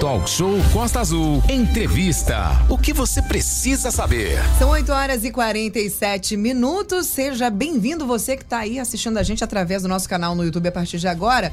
Talk Show Costa Azul. Entrevista. O que você precisa saber? São 8 horas e 47 minutos. Seja bem-vindo você que está aí assistindo a gente através do nosso canal no YouTube a partir de agora.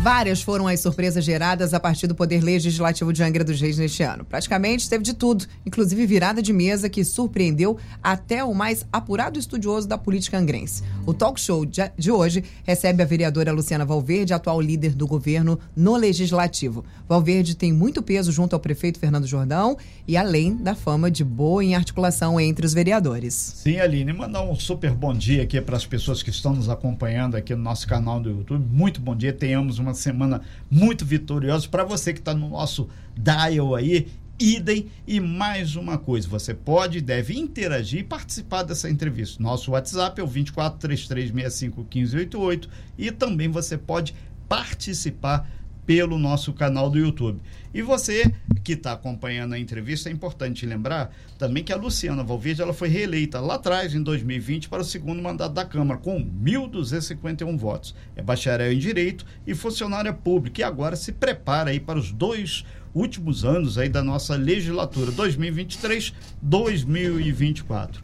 Várias foram as surpresas geradas a partir do Poder Legislativo de Angra dos Reis neste ano. Praticamente teve de tudo, inclusive virada de mesa que surpreendeu até o mais apurado estudioso da política angrense. O talk show de hoje recebe a vereadora Luciana Valverde, atual líder do governo no Legislativo. Valverde tem muito peso junto ao prefeito Fernando Jordão e além da fama de boa em articulação entre os vereadores. Sim, Aline, mandar um super bom dia aqui para as pessoas que estão nos acompanhando aqui no nosso canal do YouTube. Muito bom dia, tenhamos uma semana muito vitoriosa. Para você que está no nosso dial aí, idem. E mais uma coisa, você pode e deve interagir e participar dessa entrevista. Nosso WhatsApp é o 2433651588 e também você pode participar pelo nosso canal do YouTube. E você que está acompanhando a entrevista, é importante lembrar também que a Luciana Valverde ela foi reeleita lá atrás, em 2020, para o segundo mandato da Câmara, com 1.251 votos. É bacharel em Direito e funcionária pública, e agora se prepara aí para os dois últimos anos aí da nossa legislatura, 2023-2024.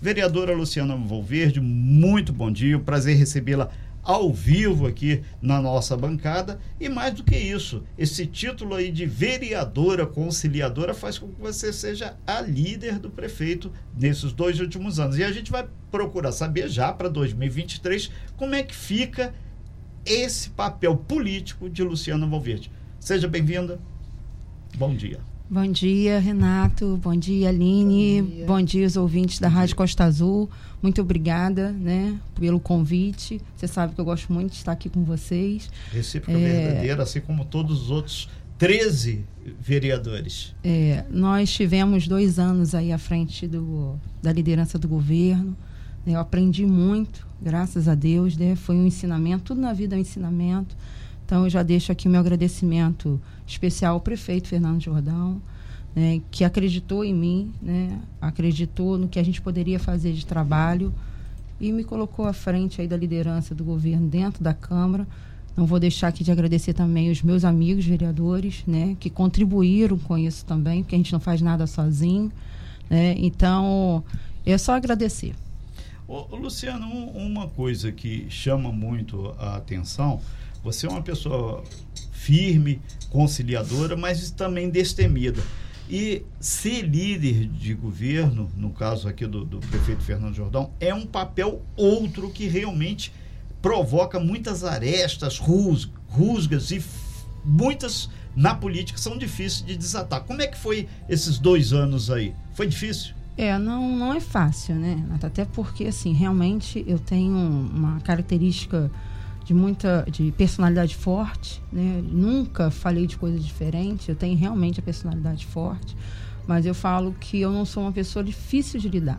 Vereadora Luciana Valverde, muito bom dia, prazer recebê-la ao vivo aqui na nossa bancada. E mais do que isso, esse título aí de vereadora conciliadora faz com que você seja a líder do prefeito nesses dois últimos anos. E a gente vai procurar saber já para 2023 como é que fica esse papel político de Luciana Valverde. Seja bem-vinda. Bom dia. Bom dia, Renato. Bom dia, Aline. Bom dia, Bom dia os ouvintes da Rádio Costa Azul. Muito obrigada, né, pelo convite. Você sabe que eu gosto muito de estar aqui com vocês. Recíproca é... verdadeira, assim como todos os outros 13 vereadores. É, nós tivemos dois anos aí à frente do, da liderança do governo. Né. Eu aprendi muito, graças a Deus. Né? Foi um ensinamento, tudo na vida é um ensinamento. Então, eu já deixo aqui o meu agradecimento especial ao prefeito Fernando Jordão, né, que acreditou em mim, né, acreditou no que a gente poderia fazer de trabalho e me colocou à frente aí da liderança do governo dentro da Câmara. Não vou deixar aqui de agradecer também os meus amigos vereadores, né, que contribuíram com isso também, porque a gente não faz nada sozinho. Né, então, é só agradecer. Ô, Luciano, uma coisa que chama muito a atenção você é uma pessoa firme, conciliadora, mas também destemida. E ser líder de governo, no caso aqui do, do prefeito Fernando Jordão, é um papel outro que realmente provoca muitas arestas, rus, rusgas e muitas na política são difíceis de desatar. Como é que foi esses dois anos aí? Foi difícil? É, não, não é fácil, né? Até porque, assim, realmente eu tenho uma característica de muita de personalidade forte, né? Nunca falei de coisa diferente. Eu tenho realmente a personalidade forte, mas eu falo que eu não sou uma pessoa difícil de lidar,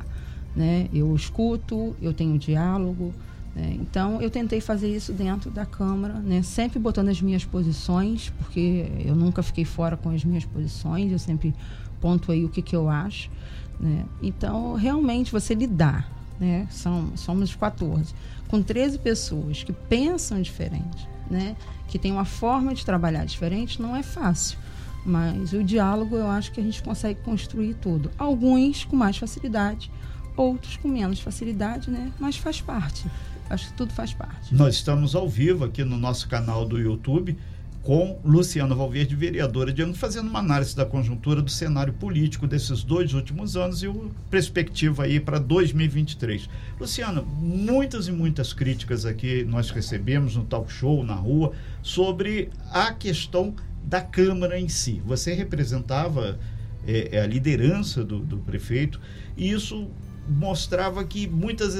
né? Eu escuto, eu tenho diálogo, né? então eu tentei fazer isso dentro da câmara, né? Sempre botando as minhas posições, porque eu nunca fiquei fora com as minhas posições. Eu sempre pontuei o que que eu acho, né? Então realmente você lidar, né? São somos 14 com 13 pessoas que pensam diferente, né? que têm uma forma de trabalhar diferente, não é fácil. Mas o diálogo eu acho que a gente consegue construir tudo. Alguns com mais facilidade, outros com menos facilidade, né? Mas faz parte. Acho que tudo faz parte. Nós estamos ao vivo aqui no nosso canal do YouTube com Luciana Valverde, vereadora de ano, fazendo uma análise da conjuntura do cenário político desses dois últimos anos e o perspectiva aí para 2023. Luciana, muitas e muitas críticas aqui nós recebemos no talk show, na rua, sobre a questão da Câmara em si. Você representava é, a liderança do, do prefeito e isso mostrava que muitas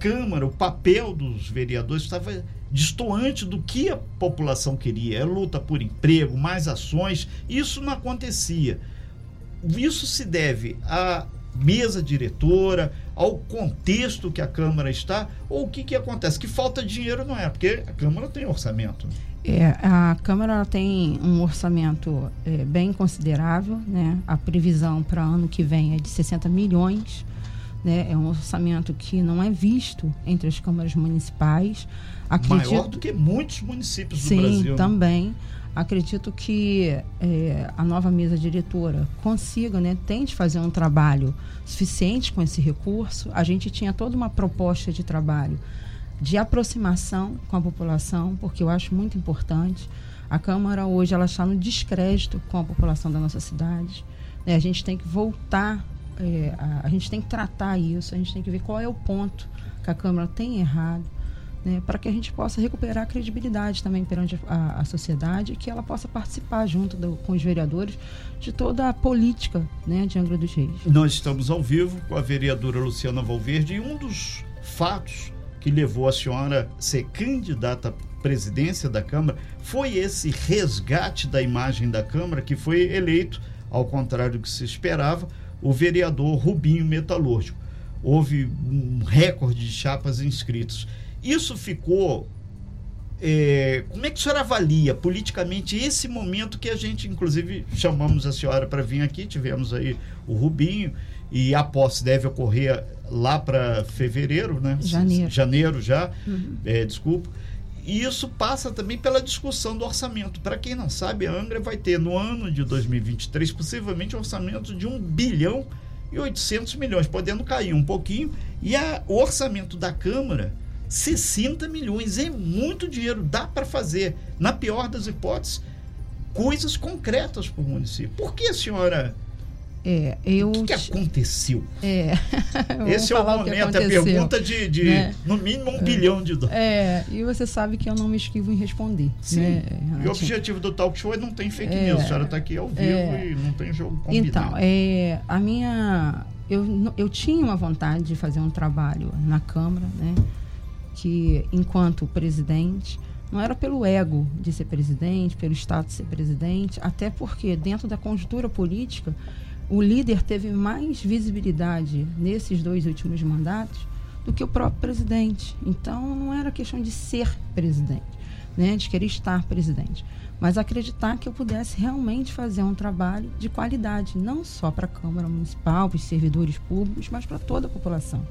Câmara, o papel dos vereadores estava distoante do que a população queria. É luta por emprego, mais ações. Isso não acontecia. Isso se deve à mesa diretora, ao contexto que a Câmara está, ou o que, que acontece? Que falta dinheiro não é, porque a Câmara tem orçamento. É, a Câmara tem um orçamento é, bem considerável, né? A previsão para ano que vem é de 60 milhões né? É um orçamento que não é visto entre as câmaras municipais. Acredito... Maior do que muitos municípios Sim, do Brasil. Sim, também. Acredito que é, a nova mesa diretora consiga, né, tente fazer um trabalho suficiente com esse recurso. A gente tinha toda uma proposta de trabalho de aproximação com a população, porque eu acho muito importante. A Câmara hoje ela está no descrédito com a população da nossa cidade. Né? A gente tem que voltar, é, a, a, gente tem que tratar isso, a gente tem que ver qual é o ponto que a Câmara tem errado, né? para que a gente possa recuperar a credibilidade também perante a, a sociedade e que ela possa participar junto do, com os vereadores de toda a política né, de Angra dos Reis. Nós estamos ao vivo com a vereadora Luciana Valverde e um dos fatos que levou a senhora a ser candidata à presidência da Câmara foi esse resgate da imagem da Câmara que foi eleito, ao contrário do que se esperava, o vereador Rubinho Metalúrgico. Houve um recorde de chapas inscritos. Isso ficou. É, como é que a senhora avalia politicamente esse momento que a gente, inclusive, chamamos a senhora para vir aqui? Tivemos aí o Rubinho e a posse deve ocorrer lá para fevereiro, né? Janeiro. Janeiro já, uhum. é, desculpa. E isso passa também pela discussão do orçamento. Para quem não sabe, a Angra vai ter no ano de 2023 possivelmente um orçamento de 1 bilhão e 800 milhões, podendo cair um pouquinho. E a, o orçamento da Câmara, 60 milhões. É muito dinheiro. Dá para fazer, na pior das hipóteses, coisas concretas para o município. Por que a senhora é, eu o que, que aconteceu? É. Esse é o momento, a pergunta de, de né? no mínimo um é. bilhão de dólares. É, e você sabe que eu não me esquivo em responder. Sim. Né, e o objetivo do talk show é não tem fake é, news. A senhora está aqui ao vivo é, e não tem jogo combinado. Então, é, a minha. Eu, eu tinha uma vontade de fazer um trabalho na Câmara, né? Que enquanto presidente. Não era pelo ego de ser presidente, pelo status de ser presidente, até porque dentro da conjuntura política o líder teve mais visibilidade nesses dois últimos mandatos do que o próprio presidente. Então, não era questão de ser presidente, né, de querer estar presidente, mas acreditar que eu pudesse realmente fazer um trabalho de qualidade, não só para a Câmara Municipal, para os servidores públicos, mas para toda a população.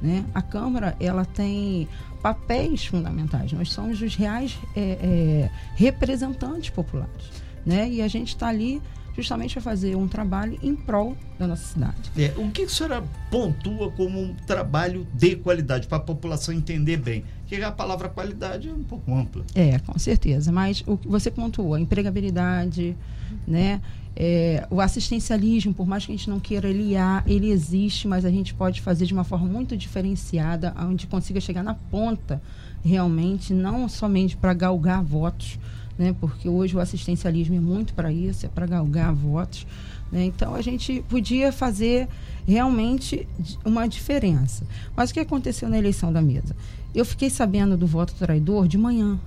Né? A Câmara ela tem papéis fundamentais. Nós somos os reais é, é, representantes populares, né? E a gente está ali justamente para fazer um trabalho em prol da nossa cidade. É, o que a senhora pontua como um trabalho de qualidade, para a população entender bem? Porque a palavra qualidade é um pouco ampla. É, com certeza. Mas o que você pontuou, a empregabilidade, né? É, o assistencialismo, por mais que a gente não queira aliar, ele existe, mas a gente pode fazer de uma forma muito diferenciada, onde consiga chegar na ponta realmente, não somente para galgar votos, né? porque hoje o assistencialismo é muito para isso, é para galgar votos. Né? Então a gente podia fazer realmente uma diferença. Mas o que aconteceu na eleição da mesa? Eu fiquei sabendo do voto traidor de manhã.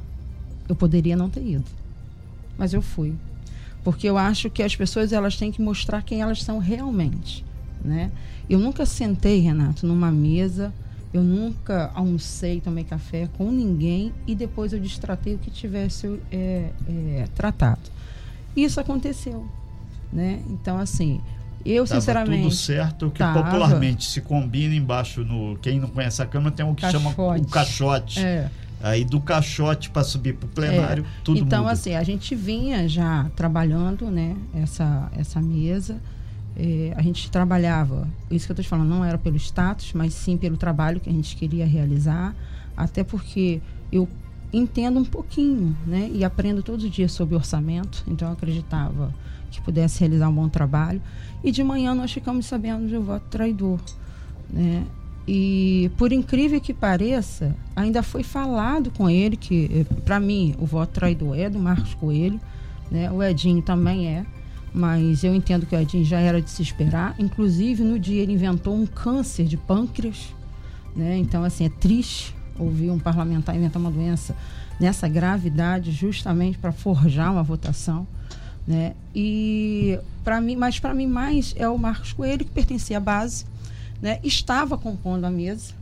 Eu poderia não ter ido, mas eu fui, porque eu acho que as pessoas elas têm que mostrar quem elas são realmente, né? Eu nunca sentei, Renato, numa mesa eu nunca almocei, tomei café com ninguém e depois eu destratei o que tivesse é, é, tratado. Isso aconteceu, né? Então, assim, eu tava sinceramente... tudo certo, que tava, popularmente se combina embaixo no... Quem não conhece a Câmara tem o que caixote. chama o caixote. É. Aí do caixote para subir para o plenário, é. tudo Então, muda. assim, a gente vinha já trabalhando, né, essa, essa mesa é, a gente trabalhava, isso que eu estou te falando, não era pelo status, mas sim pelo trabalho que a gente queria realizar, até porque eu entendo um pouquinho, né? E aprendo todos os dias sobre orçamento, então eu acreditava que pudesse realizar um bom trabalho. E de manhã nós ficamos sabendo do voto traidor, né? E por incrível que pareça, ainda foi falado com ele que, eh, para mim, o voto traidor é do Marcos Coelho, né? O Edinho também é mas eu entendo que o Edinho já era de se esperar. Inclusive, no dia ele inventou um câncer de pâncreas, né? Então, assim, é triste ouvir um parlamentar inventar uma doença nessa gravidade, justamente para forjar uma votação, né? E para mim, mas para mim mais é o Marcos Coelho que pertencia à base, né? Estava compondo a mesa,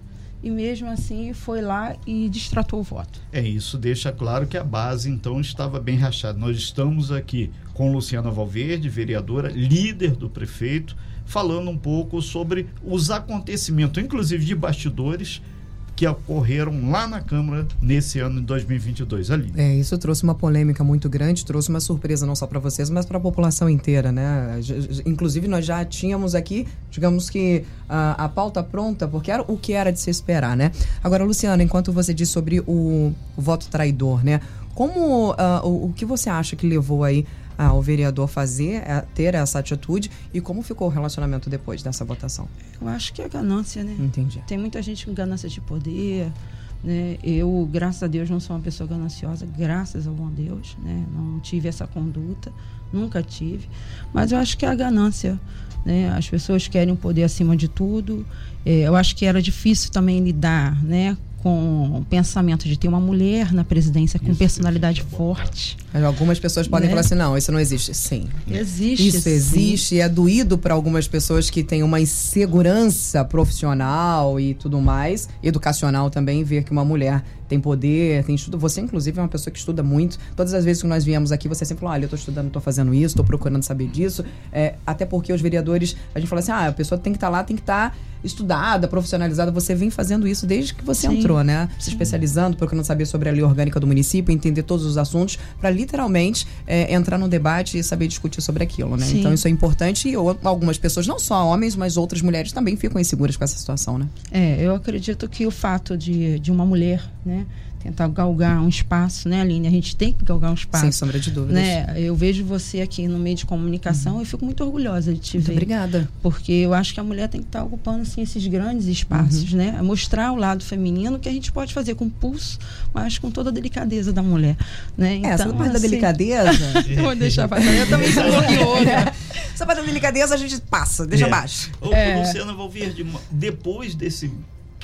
e mesmo assim foi lá e distratou o voto. É, isso deixa claro que a base então estava bem rachada. Nós estamos aqui com Luciana Valverde, vereadora, líder do prefeito, falando um pouco sobre os acontecimentos, inclusive de bastidores, que ocorreram lá na Câmara nesse ano de 2022 ali. É, isso trouxe uma polêmica muito grande, trouxe uma surpresa não só para vocês, mas para a população inteira, né? Inclusive nós já tínhamos aqui, digamos que a, a pauta pronta, porque era o que era de se esperar, né? Agora, Luciano, enquanto você diz sobre o, o voto traidor, né? Como uh, o, o que você acha que levou aí ao vereador fazer, ter essa atitude e como ficou o relacionamento depois dessa votação? Eu acho que é ganância, né? Entendi. Tem muita gente com ganância de poder, né? Eu, graças a Deus, não sou uma pessoa gananciosa, graças ao bom Deus, né? Não tive essa conduta, nunca tive. Mas eu acho que é a ganância, né? As pessoas querem o poder acima de tudo. É, eu acho que era difícil também lidar, né? Com o pensamento de ter uma mulher na presidência com isso, personalidade isso é forte. Algumas pessoas podem né? falar assim, não, isso não existe. Sim. Existe. Isso sim. existe e é doído para algumas pessoas que têm uma insegurança profissional e tudo mais, educacional também, ver que uma mulher tem poder, tem estudo. Você, inclusive, é uma pessoa que estuda muito. Todas as vezes que nós viemos aqui, você sempre falou: olha, eu estou estudando, estou fazendo isso, estou procurando saber disso. É, até porque os vereadores, a gente fala assim: ah, a pessoa tem que estar tá lá, tem que estar. Tá estudada, profissionalizada, você vem fazendo isso desde que você Sim. entrou, né? Se especializando, procurando saber sobre a lei orgânica do município, entender todos os assuntos, para literalmente é, entrar no debate e saber discutir sobre aquilo, né? Sim. Então isso é importante e algumas pessoas, não só homens, mas outras mulheres também ficam inseguras com essa situação, né? É, eu acredito que o fato de, de uma mulher, né? Tentar galgar um espaço, né, Aline? A gente tem que galgar um espaço. Sem sombra de dúvidas. Né? Eu vejo você aqui no meio de comunicação uhum. e fico muito orgulhosa de te muito ver. Obrigada. Porque eu acho que a mulher tem que estar ocupando assim, esses grandes espaços, uhum. né? Mostrar o lado feminino que a gente pode fazer com pulso, mas com toda a delicadeza da mulher. Né? Então, essa parte assim, da delicadeza. vou deixar pra Eu também sou bloqueadora. Essa parte da delicadeza a gente passa, deixa é. abaixo. Ô, é. Luciana Valverde, depois desse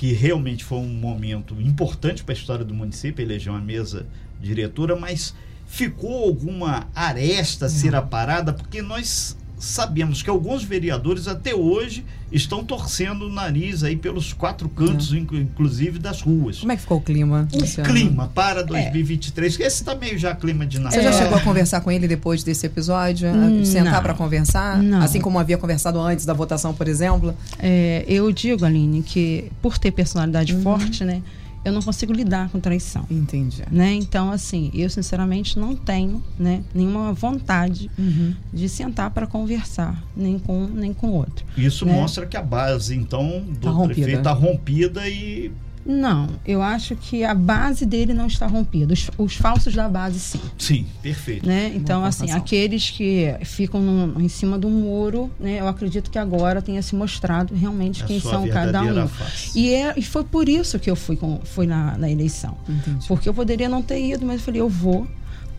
que realmente foi um momento importante para a história do município, eleger uma mesa diretora, mas ficou alguma aresta a ser aparada, porque nós sabemos que alguns vereadores até hoje estão torcendo o nariz aí pelos quatro cantos, é. inclusive das ruas. Como é que ficou o clima? O clima para 2023, é. esse está meio já clima de Natal. Você já chegou a conversar com ele depois desse episódio? Hum, sentar para conversar? Não. Assim como havia conversado antes da votação, por exemplo? É, eu digo, Aline, que por ter personalidade uhum. forte, né? Eu não consigo lidar com traição. Entendi. Né? Então, assim, eu sinceramente não tenho né, nenhuma vontade uhum. de sentar para conversar, nem com nem com outro. Isso né? mostra que a base, então, do tá prefeito está rompida e não, eu acho que a base dele não está rompida. Os, os falsos da base, sim. Sim, perfeito. Né? Então, assim, aqueles que ficam no, em cima do muro, né, eu acredito que agora tenha se mostrado realmente a quem são cada um. E, é, e foi por isso que eu fui, com, fui na, na eleição. Entendi. Porque eu poderia não ter ido, mas eu falei, eu vou,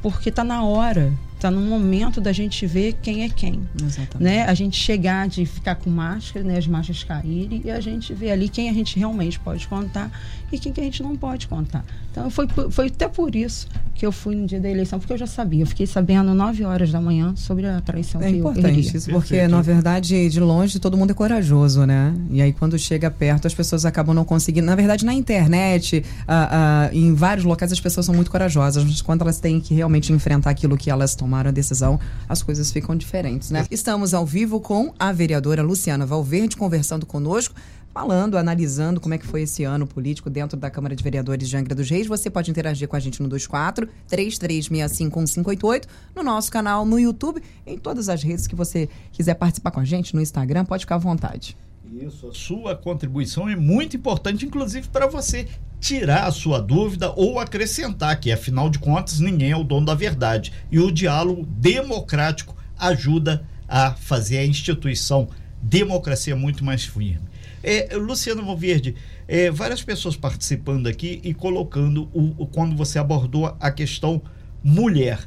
porque está na hora está no momento da gente ver quem é quem. Exatamente. Né? A gente chegar de ficar com máscara, né? as máscaras caírem e a gente ver ali quem a gente realmente pode contar e quem que a gente não pode contar. Então foi, foi até por isso que eu fui no dia da eleição, porque eu já sabia. Eu fiquei sabendo 9 horas da manhã sobre a traição é que importante eu isso, porque Perfeito. na verdade de longe todo mundo é corajoso, né? E aí quando chega perto as pessoas acabam não conseguindo. Na verdade na internet, uh, uh, em vários locais as pessoas são muito corajosas, mas quando elas têm que realmente enfrentar aquilo que elas tomaram a decisão, as coisas ficam diferentes, né? Estamos ao vivo com a vereadora Luciana Valverde conversando conosco falando, analisando como é que foi esse ano político dentro da Câmara de Vereadores de Angra dos Reis. Você pode interagir com a gente no 24 33651588, no nosso canal no YouTube, em todas as redes que você quiser participar com a gente, no Instagram, pode ficar à vontade. Isso, a sua contribuição é muito importante, inclusive para você tirar a sua dúvida ou acrescentar, que afinal de contas ninguém é o dono da verdade. E o diálogo democrático ajuda a fazer a instituição democracia muito mais firme. É, Luciano Valverde, é, várias pessoas participando aqui e colocando o, o, quando você abordou a questão mulher.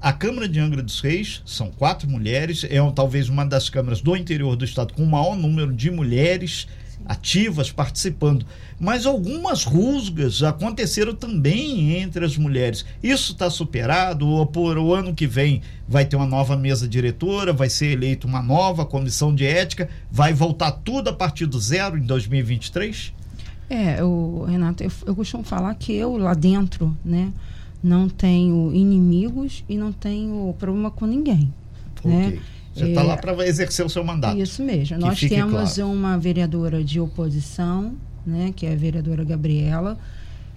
A Câmara de Angra dos Reis são quatro mulheres, é talvez uma das câmaras do interior do estado com o maior número de mulheres ativas participando. Mas algumas rusgas aconteceram também entre as mulheres. Isso está superado? Ou por o ano que vem vai ter uma nova mesa diretora, vai ser eleita uma nova comissão de ética, vai voltar tudo a partir do zero em 2023? É, o Renato, eu, eu costumo falar que eu lá dentro, né, não tenho inimigos e não tenho problema com ninguém. Okay. Né? Você está é, lá para exercer o seu mandato. Isso mesmo. Nós temos claro. uma vereadora de oposição, né, que é a vereadora Gabriela.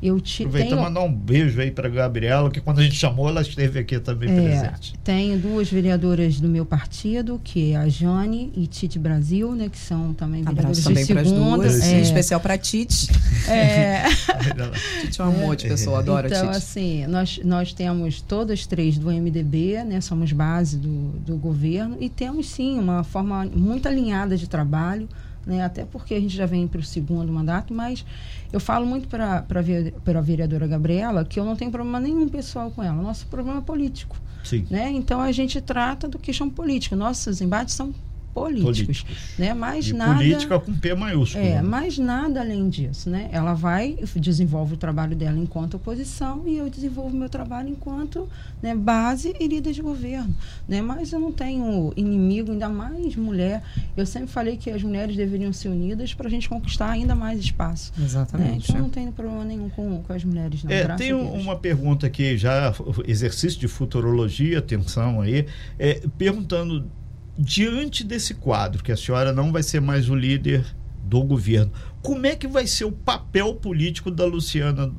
Eu te, Aproveita tenho, mandar um beijo aí para Gabriela, que quando a gente chamou, ela esteve aqui também é, presente. Tenho duas vereadoras do meu partido, que é a Jane e Tite Brasil, né, que são também vereadoras Abraço também de para as segunda. duas, É, em especial para Tite. é, Tite é um amor de pessoa, adoro então, a Tite. assim, nós, nós temos todas três do MDB, né? Somos base do, do governo e temos sim uma forma muito alinhada de trabalho, né? Até porque a gente já vem para o segundo mandato, mas eu falo muito para a vereadora Gabriela que eu não tenho problema nenhum pessoal com ela. Nosso problema é político, Sim. né? Então a gente trata do questão política. Nossos embates são políticos, Políticos. né? Mas E nada política com P maiúsculo. é, né? mas nada além disso, né? Ela vai desenvolve o trabalho dela enquanto oposição e eu desenvolvo meu trabalho enquanto né, base e líder de governo, né? Mas eu não tenho inimigo, ainda mais mulher. Eu sempre falei que as mulheres deveriam ser unidas para a gente conquistar ainda mais espaço. Né? Exatamente. Então não tenho problema nenhum com, com as mulheres, não. É, tem um- uma pergunta aqui, já exercício de futurologia, atenção aí, é, perguntando, diante desse quadro, que a senhora não vai ser mais o líder do governo, como é que vai ser o papel político da Luciana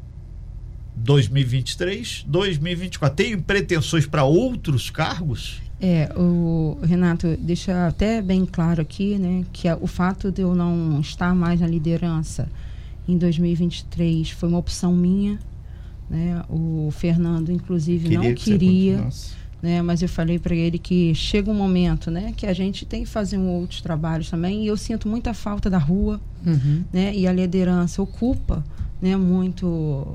2023, 2024? Tem pretensões para outros cargos? É, o Renato, deixa até bem claro aqui, né, que a- o fato de eu não estar mais na liderança em 2023 foi uma opção minha, né? O Fernando, inclusive, não que você queria. Né? Mas eu falei para ele que chega um momento, né, que a gente tem que fazer um outros trabalhos também. E eu sinto muita falta da rua, Uhum. né? E a liderança ocupa, né, muito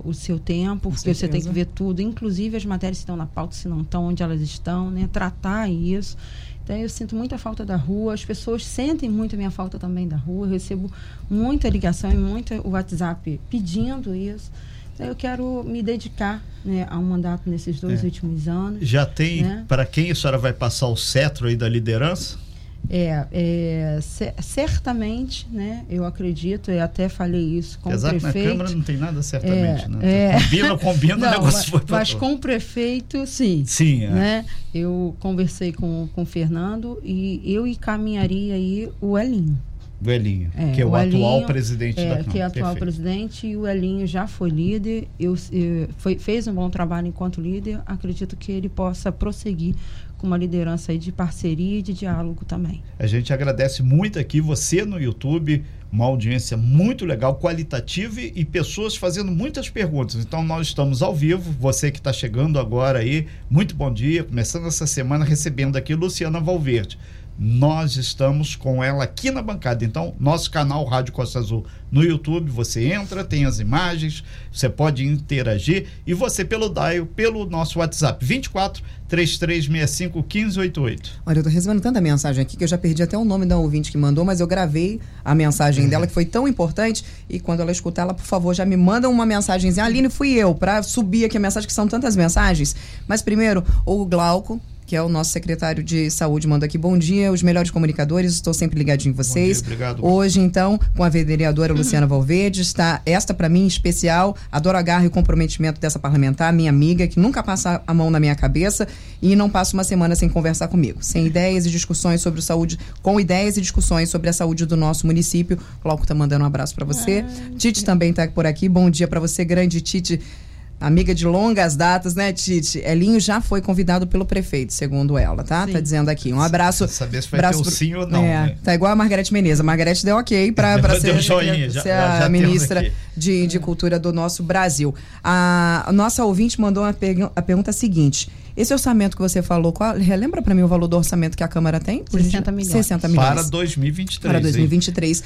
o seu tempo, porque você tem que ver tudo, inclusive as matérias que estão na pauta, se não estão, onde elas estão, né? Tratar isso. Então eu sinto muita falta da rua, as pessoas sentem muito a minha falta também da rua. Eu recebo muita ligação e muito WhatsApp pedindo isso. Eu quero me dedicar né, a um mandato nesses dois É. últimos anos. Já tem Né? para quem a senhora vai passar o cetro aí da liderança? É, é, ce- certamente, né? Eu acredito, eu até falei isso com Apesar o que na prefeito. Câmara não tem nada certamente, É, né? é. Combina, combina, o Não, negócio mas, foi mas todo. com o prefeito, sim. Sim, é. Né? Eu conversei com, com o Fernando e eu encaminharia aí o Elinho. O Elinho, É, que é o, o atual Elinho, presidente da É, Câmara. que é atual Perfeito. presidente e o Elinho já foi líder, eu, eu- foi, fez um bom trabalho enquanto líder, acredito que ele possa prosseguir com uma liderança aí de parceria e de diálogo também. A gente agradece muito aqui você no YouTube, uma audiência muito legal, qualitativa e, e pessoas fazendo muitas perguntas. Então nós estamos ao vivo, você que está chegando agora aí, muito bom dia, começando essa semana recebendo aqui Luciana Valverde. Nós estamos com ela aqui na bancada. Então, nosso canal Rádio Costa Azul no YouTube, você entra, tem as imagens, você pode interagir e você pelo dial, pelo nosso WhatsApp 24 3365 1588. Olha, eu tô recebendo tanta mensagem aqui que eu já perdi até o nome da ouvinte que mandou, mas eu gravei a mensagem dela, que foi tão importante. E quando ela escutar, ela, por favor, já me manda uma mensagenzinha. Aline, fui eu, pra subir aqui a mensagem, que são tantas mensagens. Mas primeiro, o Glauco. Que é o nosso secretário de saúde, manda aqui. Bom dia, os melhores comunicadores, estou sempre ligadinho em vocês. dia, obrigado. Hoje, então, com a vereadora Luciana Valverde, está esta para mim em especial. Adoro a garra e o comprometimento dessa parlamentar, minha amiga, que nunca passa a mão na minha cabeça e não passa uma semana sem conversar comigo. Sem ideias e discussões sobre saúde, com ideias e discussões sobre a saúde do nosso município. Glauco tá mandando um abraço para você. Tite também tá por aqui. Bom dia para você, grande Tite. Amiga de longas datas, né, Tite? Elinho já foi convidado pelo prefeito, segundo ela, tá? Sim. Tá dizendo aqui. Um abraço. Saber se vai abraço ter pro- sim ou não, É, né? Tá igual a Margarete Menezes. A Margarete deu ok pra, pra ser, joinha, ser já- a já ministra de, de Cultura do nosso Brasil. A, nossa ouvinte mandou pergu- a pergunta seguinte. Esse orçamento que você falou, qual, relembra pra mim o valor do orçamento que a Câmara tem? Por 60 gentil- milhões. 60 milhões. Para 2023. Para hein? 2023.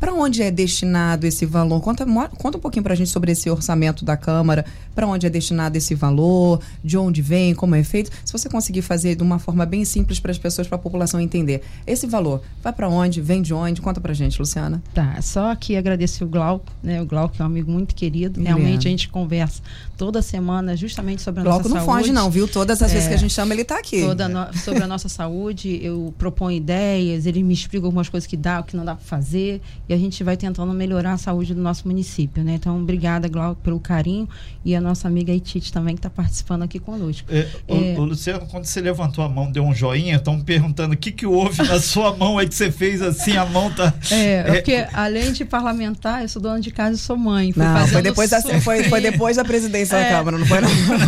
Para onde é destinado esse valor? Conta, conta um pouquinho para a gente sobre esse orçamento da Câmara. Para onde é destinado esse valor? De onde vem? Como é feito? Se você conseguir fazer de uma forma bem simples para as pessoas, para a população entender. Esse valor vai para onde? Vem de onde? Conta para gente, Luciana. Tá, só aqui agradecer o Glauco, né? O Glauco é um amigo muito querido. Realmente é. a gente conversa toda semana justamente sobre a Glauco nossa não saúde. foge, não, viu? Toda Todas as vezes que a gente chama, ele está aqui. Toda no, sobre a nossa saúde, eu proponho ideias, ele me explica algumas coisas que dá, o que não dá para fazer, e a gente vai tentando melhorar a saúde do nosso município, né? Então, obrigada, Glauco, pelo carinho, e a nossa amiga Itite também, que está participando aqui conosco. É, é, o, o, Luciano, quando você levantou a mão, deu um joinha, estão me perguntando o que, que houve na sua mão aí que você fez assim, a mão tá. É, é porque além de parlamentar, eu sou dona de casa e sou mãe. Não, foi depois, da, foi, foi depois da presidência da é. Câmara, não foi? Não?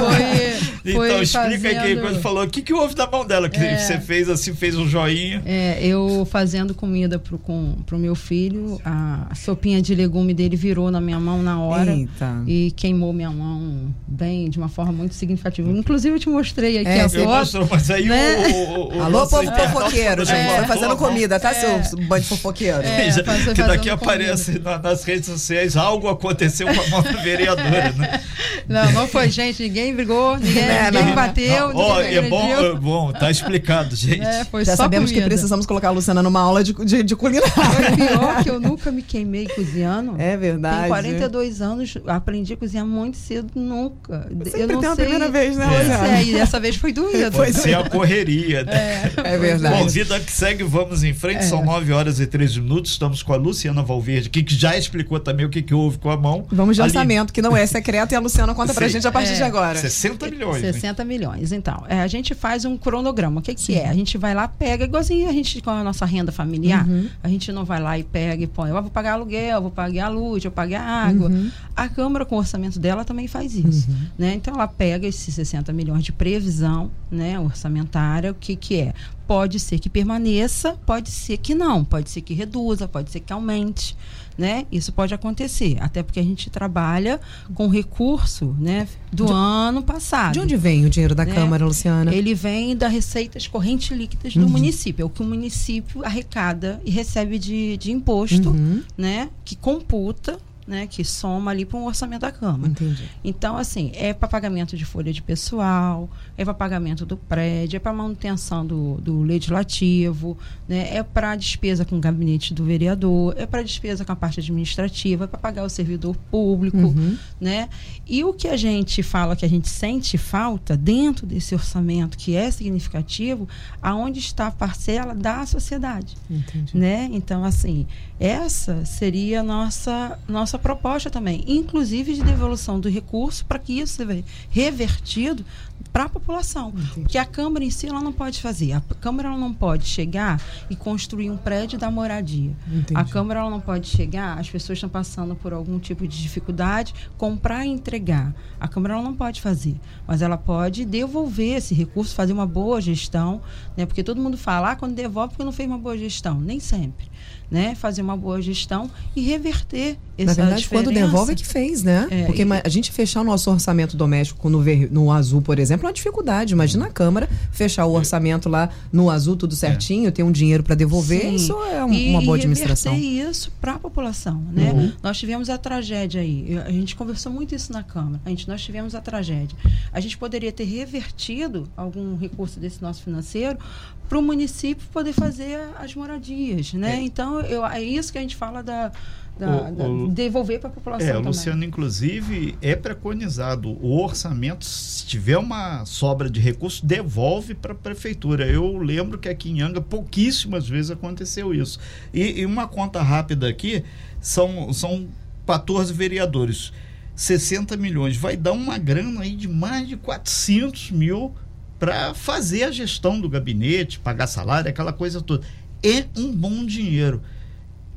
Foi, foi então, explica fazendo... aí quando falou, o que, que houve na mão dela? Que é, você fez assim, fez um joinha. É, eu fazendo comida pro, com, pro meu filho, a sopinha de legume dele virou na minha mão na hora. Eita. E queimou minha mão bem, de uma forma muito significativa. Inclusive, eu te mostrei aqui é, a foto. Mostrou, mas aí né? o, o, o, Alô, povo fofoqueiro, gente. É, fazendo comida, tá, seu bando de fofoqueiro? É, que daqui aparece na, nas redes sociais algo aconteceu com a mão da vereadora, né? Não, não foi, gente. Ninguém brigou, ninguém, é, ninguém não, bateu. Não. Oh, é bom, é bom, tá explicado, gente. É, Já sabemos comida. que precisamos colocar a Luciana numa aula de, de, de culinária. Foi pior que eu nunca me queimei cozinhando. É verdade. Tem 42 anos, aprendi a cozinhar muito cedo, nunca. Sempre eu não tem sei. a primeira vez, né, Luciana? É, e dessa vez foi doído. Pode ser a correria, né? É, é verdade. Bom, vida que segue, vamos em frente. É. São 9 horas e 13 minutos. Estamos com a Luciana Valverde, que já explicou também o que, que houve com a mão. Vamos de Ali... orçamento, que não é secreto, e a Luciana conta Sim. pra gente a partir é. de agora. 60 milhões. 60 né? milhões. Então, é, a gente faz um cronograma. O que, que é? A gente vai lá, pega, igualzinho a gente com a nossa renda familiar, uhum. a gente não vai lá e pega e põe, eu vou pagar aluguel, vou pagar a luz, eu vou pagar a água. Uhum. A Câmara, com o orçamento dela, também faz isso. Uhum. Né? Então, ela pega esses 60 milhões de previsão né, orçamentária, o que, que é? Pode ser que permaneça, pode ser que não, pode ser que reduza, pode ser que aumente né? Isso pode acontecer, até porque a gente trabalha com recurso, né, do de, ano passado. De onde vem o dinheiro da né? Câmara, Luciana? Ele vem das receitas correntes líquidas do uhum. município, é o que o município arrecada e recebe de, de imposto, uhum. né, que computa né, que soma ali para um orçamento da Câmara. Entendi. Então, assim, é para pagamento de folha de pessoal, é para pagamento do prédio, é para manutenção do, do legislativo, né, é para despesa com o gabinete do vereador, é para despesa com a parte administrativa, é para pagar o servidor público, uhum. né? E o que a gente fala que a gente sente falta dentro desse orçamento que é significativo, aonde está a parcela da sociedade, Entendi. né? Então, assim, essa seria a nossa nossa nossa proposta também, inclusive de devolução do recurso para que isso seja revertido para a população. Entendi. Porque a Câmara em si ela não pode fazer. A Câmara ela não pode chegar e construir um prédio da moradia. Entendi. A Câmara ela não pode chegar, as pessoas estão passando por algum tipo de dificuldade, comprar e entregar. A Câmara ela não pode fazer, mas ela pode devolver esse recurso, fazer uma boa gestão, né? Porque todo mundo fala, ah, quando devolve porque não fez uma boa gestão. Nem sempre né, fazer uma boa gestão e reverter essa Na verdade, quando devolve é que fez, né? É, Porque e... a gente fechar o nosso orçamento doméstico no, ver, no azul, por exemplo, é uma dificuldade. Imagina a Câmara fechar o orçamento lá no azul, tudo certinho, é. ter um dinheiro para devolver. Sim. Isso é um, e, uma boa administração. E isso para a população, né? Uhum. Nós tivemos a tragédia aí. A gente conversou muito isso na Câmara. A gente, nós tivemos a tragédia. A gente poderia ter revertido algum recurso desse nosso financeiro para o município poder fazer as moradias, né? É. Então, eu, é isso que a gente fala da, da, o, da devolver para a população. É, também. Luciano, inclusive, é preconizado o orçamento, se tiver uma sobra de recursos, devolve para a prefeitura. Eu lembro que aqui em Anga pouquíssimas vezes aconteceu isso. E, e uma conta rápida aqui, são, são 14 vereadores. 60 milhões, vai dar uma grana aí de mais de 400 mil para fazer a gestão do gabinete, pagar salário, aquela coisa toda. É um bom dinheiro.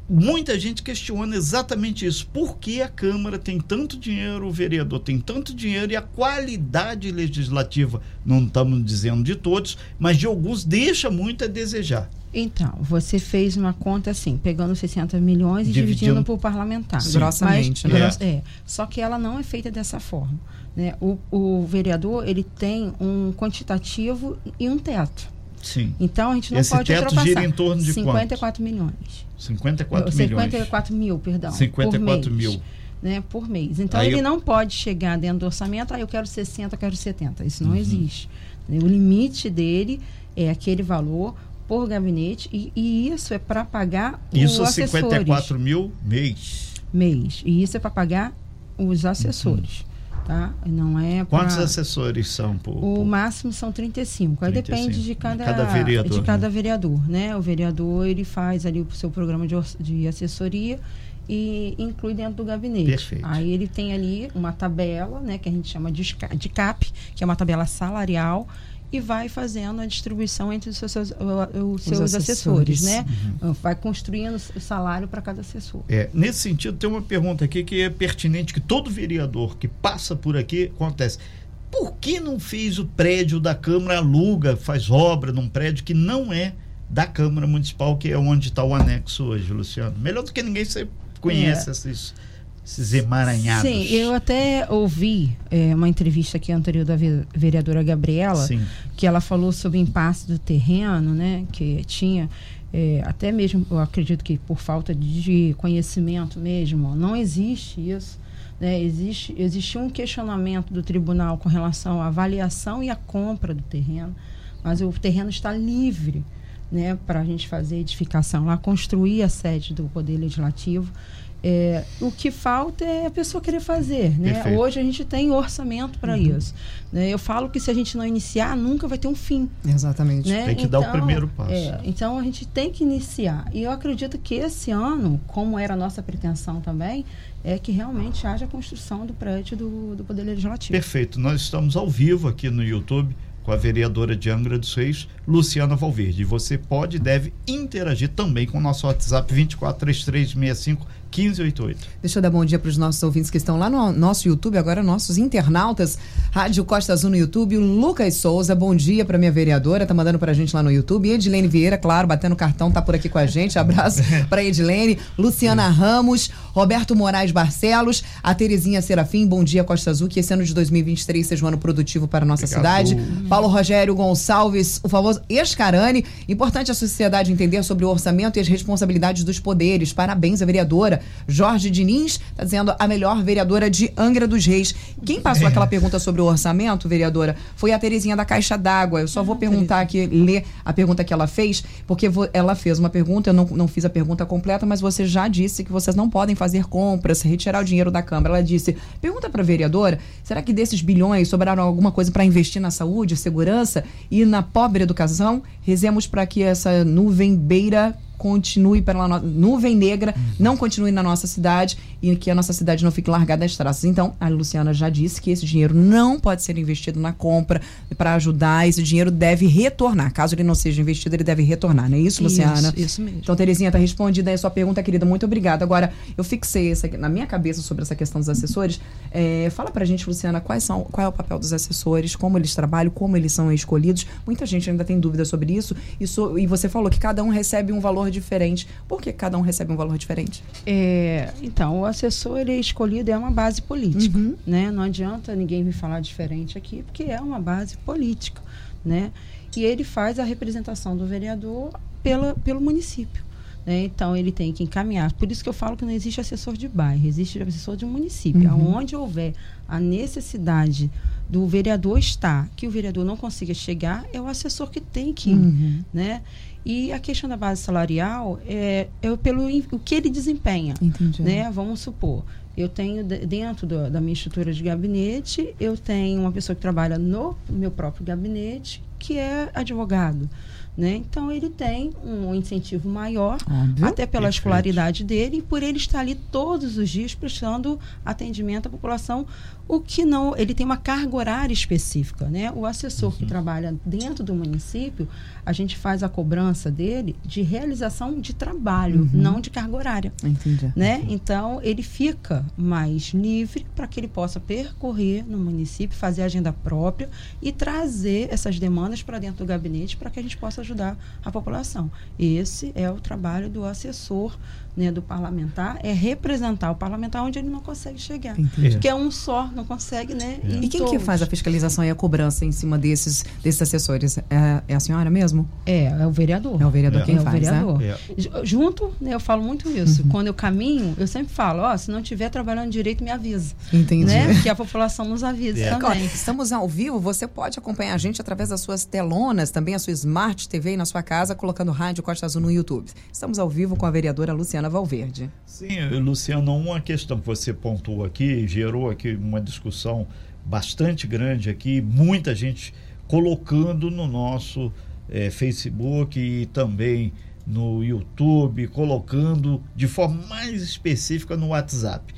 Muita gente questiona exatamente isso. Por que a Câmara tem tanto dinheiro, o vereador tem tanto dinheiro e a qualidade legislativa, não estamos dizendo de todos, mas de alguns deixa muito a desejar. Então, você fez uma conta assim, pegando 60 milhões e dividindo, dividindo por parlamentar. Sim. Grossamente, mas, né? É. Só que ela não é feita dessa forma. Né? O, o vereador ele tem um quantitativo e um teto. Sim. Então a gente não Esse pode teto ultrapassar. gira em torno de 54 quantos? milhões. 54 milhões. 54 mil, perdão. 54 mil. Né, por mês. Então aí ele eu... não pode chegar dentro do orçamento, ah, eu quero 60, eu quero 70. Isso não uhum. existe. O limite dele é aquele valor por gabinete e, e isso é para pagar isso os assessores. Isso 54 mil mês. Mês. E isso é para pagar os assessores. Tá? Não é pra... Quantos assessores são por, O por... máximo são 35. Aí 35. depende de cada, De cada vereador, de cada né? vereador, né? O vereador ele faz ali o seu programa de, de assessoria e inclui dentro do gabinete. Perfeito. Aí ele tem ali uma tabela, né, que a gente chama de, de CAP, que é uma tabela salarial e vai fazendo a distribuição entre os seus, os seus assessores. assessores, né? Uhum. Vai construindo o salário para cada assessor. É, nesse sentido, tem uma pergunta aqui que é pertinente, que todo vereador que passa por aqui acontece. Por que não fez o prédio da Câmara, aluga, faz obra num prédio que não é da Câmara Municipal, que é onde está o anexo hoje, Luciano? Melhor do que ninguém, você conhece É. esses emaranhados. Sim, eu até ouvi é, uma entrevista aqui anterior da ve- vereadora Gabriela, Sim. que ela falou sobre o impasse do terreno, né? Que tinha, é, até mesmo, eu acredito que por falta de conhecimento mesmo, não existe isso. Né? Existe, existe um questionamento do tribunal com relação à avaliação e à compra do terreno, mas o terreno está livre né, para a gente fazer edificação lá, construir a sede do Poder Legislativo. É, o que falta é a pessoa querer fazer. Né? Perfeito. Hoje a gente tem orçamento para isso. Né? Eu falo que se a gente não iniciar, nunca vai ter um fim. Exatamente. Né? Tem que dar o primeiro passo. é, então a gente tem que iniciar. E eu acredito que esse ano, como era a nossa pretensão também, é que realmente haja a construção do prédio do, do Poder Legislativo. Perfeito. Nós estamos ao vivo aqui no YouTube com a vereadora de Angra dos Reis, Luciana Valverde. E você pode e deve interagir também com o nosso WhatsApp 243365 1588. Deixa eu dar bom dia para os nossos ouvintes que estão lá no nosso YouTube, agora nossos internautas. Rádio Costa Azul no YouTube. O Lucas Souza, bom dia para minha vereadora, tá mandando para a gente lá no YouTube. Edilene Vieira, claro, batendo cartão, tá por aqui com a gente. Abraço para Edilene. Luciana Ramos, Roberto Moraes Barcelos, a Terezinha Serafim, bom dia Costa Azul, que esse ano de 2023 seja um ano produtivo para a nossa Obrigado. cidade. Paulo Rogério Gonçalves, o famoso Escarane. Importante a sociedade entender sobre o orçamento e as responsabilidades dos poderes. Parabéns à vereadora. Jorge Diniz está dizendo a melhor vereadora de Angra dos Reis. Quem passou aquela pergunta sobre o orçamento, vereadora, foi a Terezinha da Caixa d'Água. Eu só vou perguntar aqui, ler a pergunta que ela fez, porque ela fez uma pergunta, eu não, não fiz a pergunta completa, mas você já disse que vocês não podem fazer compras, retirar o dinheiro da Câmara. Ela disse: pergunta para a vereadora, será que desses bilhões sobraram alguma coisa para investir na saúde, segurança e na pobre educação? Rezemos para que essa nuvem beira continue pela no... nuvem negra, não continue na nossa cidade e que a nossa cidade não fique largada às traças. Então, a Luciana já disse que esse dinheiro não pode ser investido na compra para ajudar, esse dinheiro deve retornar. Caso ele não seja investido, ele deve retornar, não é isso, Luciana? Isso, isso mesmo. Então, Terezinha, tá respondida aí a sua pergunta, querida. Muito obrigada. Agora, eu fixei essa, na minha cabeça sobre essa questão dos assessores. É, fala pra gente, Luciana, quais são, qual é o papel dos assessores, como eles trabalham, como eles são escolhidos. Muita gente ainda tem dúvida sobre isso. E, so- e você falou que cada um recebe um valor diferente. Por que cada um recebe um valor diferente? É, então, o assessor ele é escolhido é uma base política, né? Não adianta ninguém me falar diferente aqui, porque é uma base política, né? E ele faz a representação do vereador pela, pelo município. Né? Então, ele tem que encaminhar. Por isso que eu falo que não existe assessor de bairro, existe assessor de município. Onde houver a necessidade do vereador estar, que o vereador não consiga chegar, é o assessor que tem que ir, né? E a questão da base salarial é, é pelo o que ele desempenha Entendi. né? Vamos supor, eu tenho de- dentro do- da minha estrutura de gabinete, eu tenho uma pessoa que trabalha no meu próprio gabinete, que é advogado, né? Então ele tem um incentivo maior, Óbvio. até pela Perfeito. escolaridade dele e por ele estar ali todos os dias prestando atendimento à população, o que não, ele tem uma carga horária específica, né? O assessor que trabalha dentro do município, a gente faz a cobrança dele de realização de trabalho, não de carga horária Entendi. né? Então ele fica mais livre para que ele possa percorrer no município, fazer a agenda própria e trazer essas demandas para dentro do gabinete para que a gente possa ajudar a população. Esse é o trabalho do assessor, né, do parlamentar, é representar o parlamentar onde ele não consegue chegar. Entendi. Porque é um só, não consegue, né? em E quem que todos. faz a fiscalização e a cobrança em cima desses, desses assessores? É, é a senhora mesmo? É, é o vereador. É o vereador É. quem É o faz, vereador. né? É. Ju- Junto, né, eu falo muito isso. Quando eu caminho, eu sempre falo, ó, se não estiver trabalhando direito, me avisa. Entendi. Né? Que a população nos avise É. Também. estamos ao vivo, você pode acompanhar a gente através das suas telonas, também a sua Smart TV na sua casa, colocando Rádio Costa Azul no YouTube. Estamos ao vivo com a vereadora Luciana Valverde. Sim, Luciano, uma questão que você pontuou aqui, gerou aqui uma discussão bastante grande aqui, muita gente colocando no nosso é, Facebook e também no YouTube, colocando de forma mais específica no WhatsApp.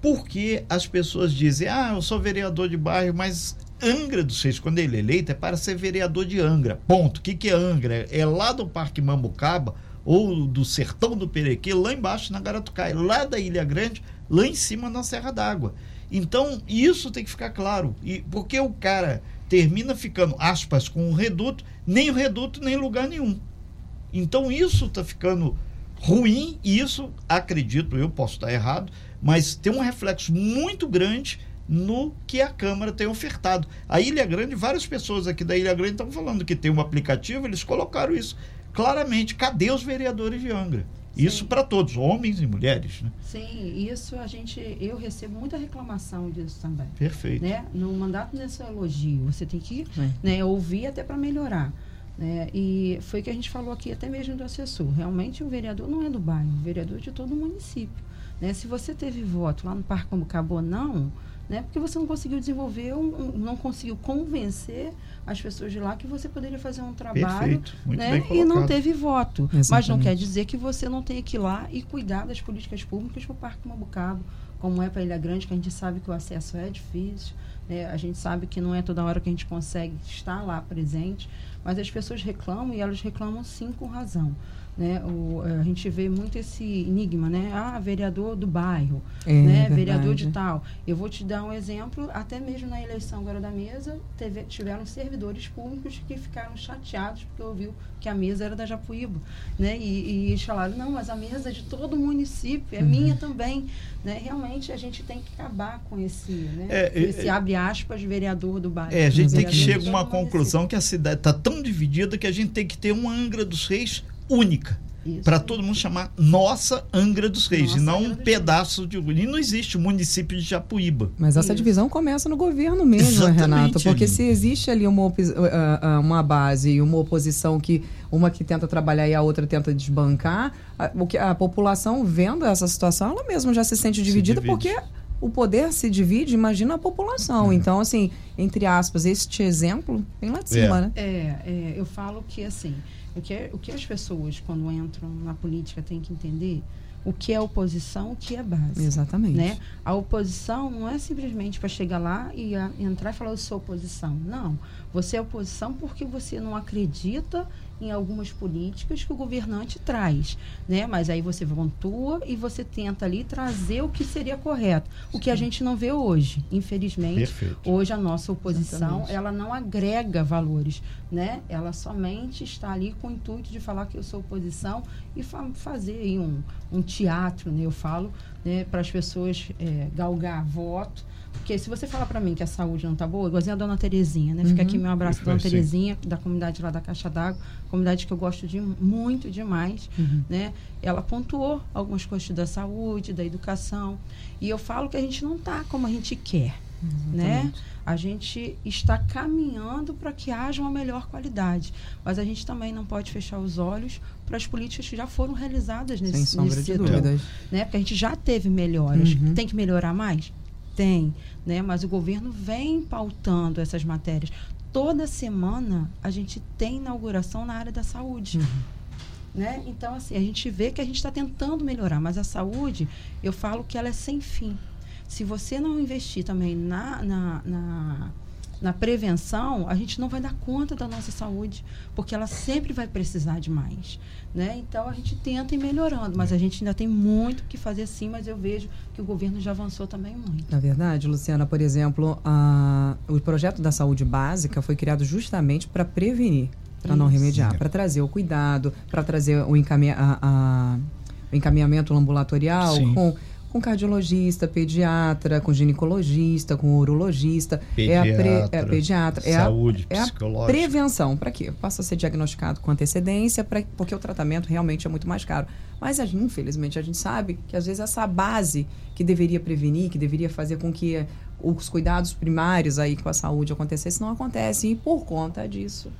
Porque as pessoas dizem, ah, eu sou vereador de bairro, mas Angra dos Reis, quando ele é eleito, é para ser vereador de Angra. Ponto. O que, que é Angra? É lá do Parque Mambucaba ou do Sertão do Perequê, lá embaixo na Garatucai, lá da Ilha Grande, lá em cima na Serra d'Água. Então, isso tem que ficar claro. E porque o cara termina ficando, aspas, com o reduto, nem o reduto, nem lugar nenhum. Então, isso está ficando ruim, e isso, acredito eu, posso estar errado, mas tem um reflexo muito grande no que a Câmara tem ofertado. A Ilha Grande, várias pessoas aqui da Ilha Grande estão falando que tem um aplicativo, eles colocaram isso claramente. Cadê os vereadores de Angra? Isso para todos, homens e mulheres, né? Sim, isso a gente, eu recebo muita reclamação disso também. Perfeito. Né? No mandato nesse elogio, você tem que é. né, ouvir até para melhorar. Né? E foi o que a gente falou aqui até mesmo do assessor. Realmente o vereador não é do bairro, o vereador é de todo o município. Né? Se você teve voto lá no Parque Como Cabo não, né? Porque você não conseguiu desenvolver, um, um, não conseguiu convencer as pessoas de lá que você poderia fazer um trabalho né? e não teve voto. Exatamente. Mas não quer dizer que você não tenha que ir lá e cuidar das políticas públicas para o Parque Mabucabo, como é para Ilha Grande, que a gente sabe que o acesso é difícil. Né? A gente sabe que não é toda hora que a gente consegue estar lá presente, mas as pessoas reclamam e elas reclamam sim com razão. Né? O, a gente vê muito esse enigma, né? Ah, vereador do bairro, é, né? vereador de tal. Eu vou te dar um exemplo, até mesmo na eleição agora da mesa, teve, tiveram servidores públicos que ficaram chateados porque ouviu que a mesa era da Japuíba, né? E, e falaram, não, mas a mesa é de todo o município, é uhum. minha também, né? Realmente a gente tem que acabar com esse, né? É, esse é, abre aspas vereador do bairro. É, a gente tem que chegar a uma conclusão que a cidade está tão dividida que a gente tem que ter uma Angra dos Reis única. Para todo mundo chamar Nossa Angra dos Reis, nossa e não um pedaço de. E não existe o município de Japuíba. Mas essa Isso. divisão começa no governo mesmo, Exatamente, Renato. Porque se existe ali uma, uma base e uma oposição que uma que tenta trabalhar e a outra tenta desbancar, a, o que a população vendo essa situação, ela mesma já se sente dividida se porque o poder se divide, imagina a população. É. Então, assim, entre aspas, este exemplo vem lá de cima, é. né? É, é, eu falo que assim o que, é, o que as pessoas, quando entram na política, têm que entender o que é oposição, o que é base. Exatamente. Né? A oposição não é simplesmente para chegar lá e a, entrar e falar eu sou oposição. Não. Você é oposição porque você não acredita em algumas políticas que o governante traz, né? Mas aí você pontua e você tenta ali trazer o que seria correto, o que a gente não vê hoje, infelizmente. Perfeito. Hoje a nossa oposição, Exatamente. ela não agrega valores, né? Ela somente está ali com o intuito de falar que eu sou oposição e fa fazer aí um, um teatro, né? Eu falo, né? Para as pessoas é, galgar voto, porque se você falar para mim que a saúde não tá boa, igualzinho a dona Terezinha, né? Fica uhum. aqui meu abraço da dona Terezinha, da comunidade lá da Caixa d'Água, comunidade que eu gosto de muito demais, uhum. né? Ela pontuou algumas coisas da saúde, da educação, e eu falo que a gente não tá como a gente quer, né? A gente está caminhando para que haja uma melhor qualidade, mas a gente também não pode fechar os olhos para as políticas que já foram realizadas nesse, Sem sombra nesse de setor, dúvidas. né? Porque a gente já teve melhoras, uhum. tem que melhorar mais tem, né? Mas o governo vem pautando essas matérias. Toda semana a gente tem inauguração na área da saúde. Uhum. Né? Então, assim, a gente vê que a gente está tentando melhorar, mas a saúde, eu falo que ela é sem fim. Se você não investir também na, na, na na prevenção, a gente não vai dar conta da nossa saúde, porque ela sempre vai precisar de mais. Né? Então a gente tenta ir melhorando, mas a gente ainda tem muito que fazer sim, mas eu vejo que o governo já avançou também muito. Na verdade, Luciana, por exemplo, a, o projeto da saúde básica foi criado justamente para prevenir, para não remediar, para trazer o cuidado, para trazer o, encaminha, a, a, o encaminhamento ambulatorial sim. com com cardiologista, pediatra, com ginecologista, com urologista, pediatra, é a, pre, é a pediatra, saúde, é a, é a prevenção. Para quê? Passa a ser diagnosticado com antecedência, pra, porque o tratamento realmente é muito mais caro. Mas, a infelizmente, a gente sabe que às vezes essa base que deveria prevenir, que deveria fazer com que os cuidados primários aí com a saúde acontecessem, não acontecem. E por conta disso,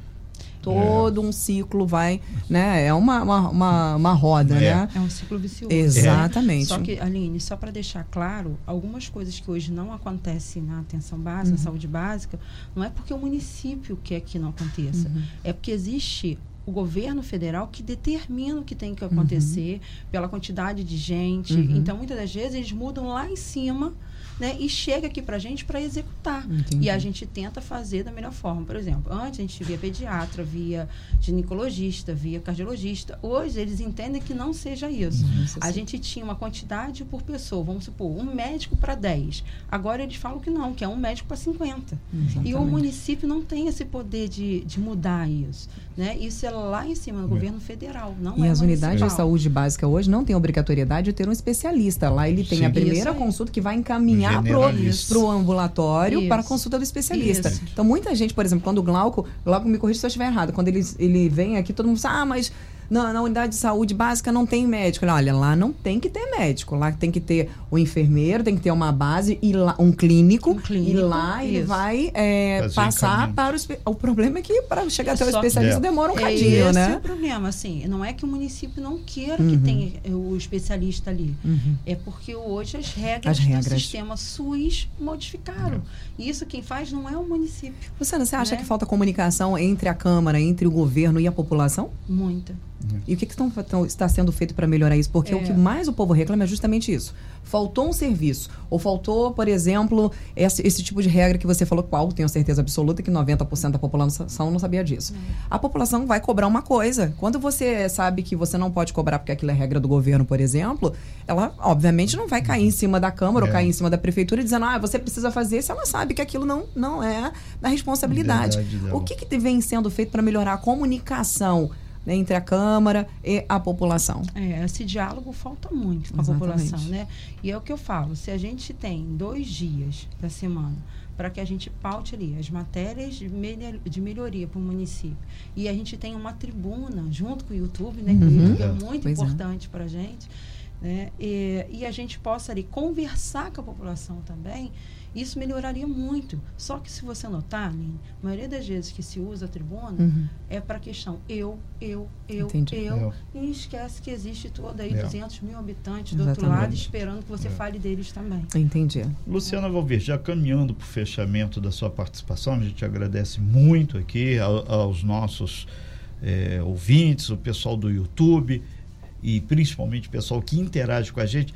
todo um ciclo vai, né? É uma, uma, uma, uma roda, É. né? É um ciclo vicioso. Exatamente. Só que, Aline, só para deixar claro, algumas coisas que hoje não acontecem na atenção básica, na saúde básica, não é porque o município quer que não aconteça. É porque existe o governo federal que determina o que tem que acontecer pela quantidade de gente. Então, muitas das vezes, eles mudam lá em cima né, e chega aqui para a gente para executar. Entendi. E a gente tenta fazer da melhor forma. Por exemplo, antes a gente via pediatra, via ginecologista, via cardiologista. Hoje eles entendem que não seja isso. isso A sim. gente tinha uma quantidade por pessoa, vamos supor, um médico para 10. Agora eles falam que não, que é um médico para 50. E o Exatamente. município não tem esse poder de, de mudar isso. Né? Isso é lá em cima, no governo federal, não E é as unidades de saúde básica hoje não têm obrigatoriedade de ter um especialista. Lá ele tem Sim. a primeira consulta que vai encaminhar para Generalista. o ambulatório Isso. para a consulta do especialista. Isso. Então, muita gente, por exemplo, quando o Glauco, Glauco me corrija se eu estiver errado, quando ele, ele vem aqui, todo mundo fala, ah, mas na, na unidade de saúde básica não tem médico. Olha, lá não tem que ter médico. Lá tem que ter o enfermeiro, tem que ter uma base, e lá, um, clínico, Um clínico, e lá ele isso. vai é, passar para o... espe- O problema é que para chegar até o que- especialista É. demora um É cadinho, esse né? é o problema, assim, não é que o município não queira Uhum. que tenha o especialista ali. É porque hoje as regras, As regras. do sistema SUS modificaram. E isso quem faz não é o município. Luciana, você acha né? que falta comunicação entre a Câmara, entre o governo e a população? Muita. E o que, que tão- tão- está sendo feito para melhorar isso? Porque o É. que mais o povo reclama é justamente isso. Faltou um serviço. Ou faltou, por exemplo, esse, esse tipo de regra que você falou, qual tenho certeza absoluta que 90% da população não sabia disso. A população vai cobrar uma coisa. Quando você sabe que você não pode cobrar porque aquilo é regra do governo, por exemplo, ela obviamente não vai cair em cima da Câmara ou É. cair em cima da Prefeitura dizendo, ah, você precisa fazer, se ela sabe que aquilo não, não é da responsabilidade. Verdade. O que, que vem sendo feito para melhorar a comunicação né, entre a Câmara e a população? É, esse diálogo falta muito com a Exatamente. população, né? E é o que eu falo, se a gente tem dois dias da semana para que a gente paute ali as matérias de, melhor- de melhoria para o município e a gente tem uma tribuna junto com o YouTube, né? Que o Uhum. YouTube é muito Pois é. importante para a gente, né? E, e a gente possa ali conversar com a população também, isso melhoraria muito. Só que se você notar, Aline, a maioria das vezes que se usa a tribuna Uhum. é para a questão eu, eu, eu, Entendi. eu, É. e esquece que existe toda aí É. 200 mil habitantes do outro lado esperando que você fale deles também. Entendi. Luciana Valverde, já caminhando para o fechamento da sua participação, a gente agradece muito aqui ao- aos nossos eh, ouvintes, o pessoal do YouTube e principalmente o pessoal que interage com a gente.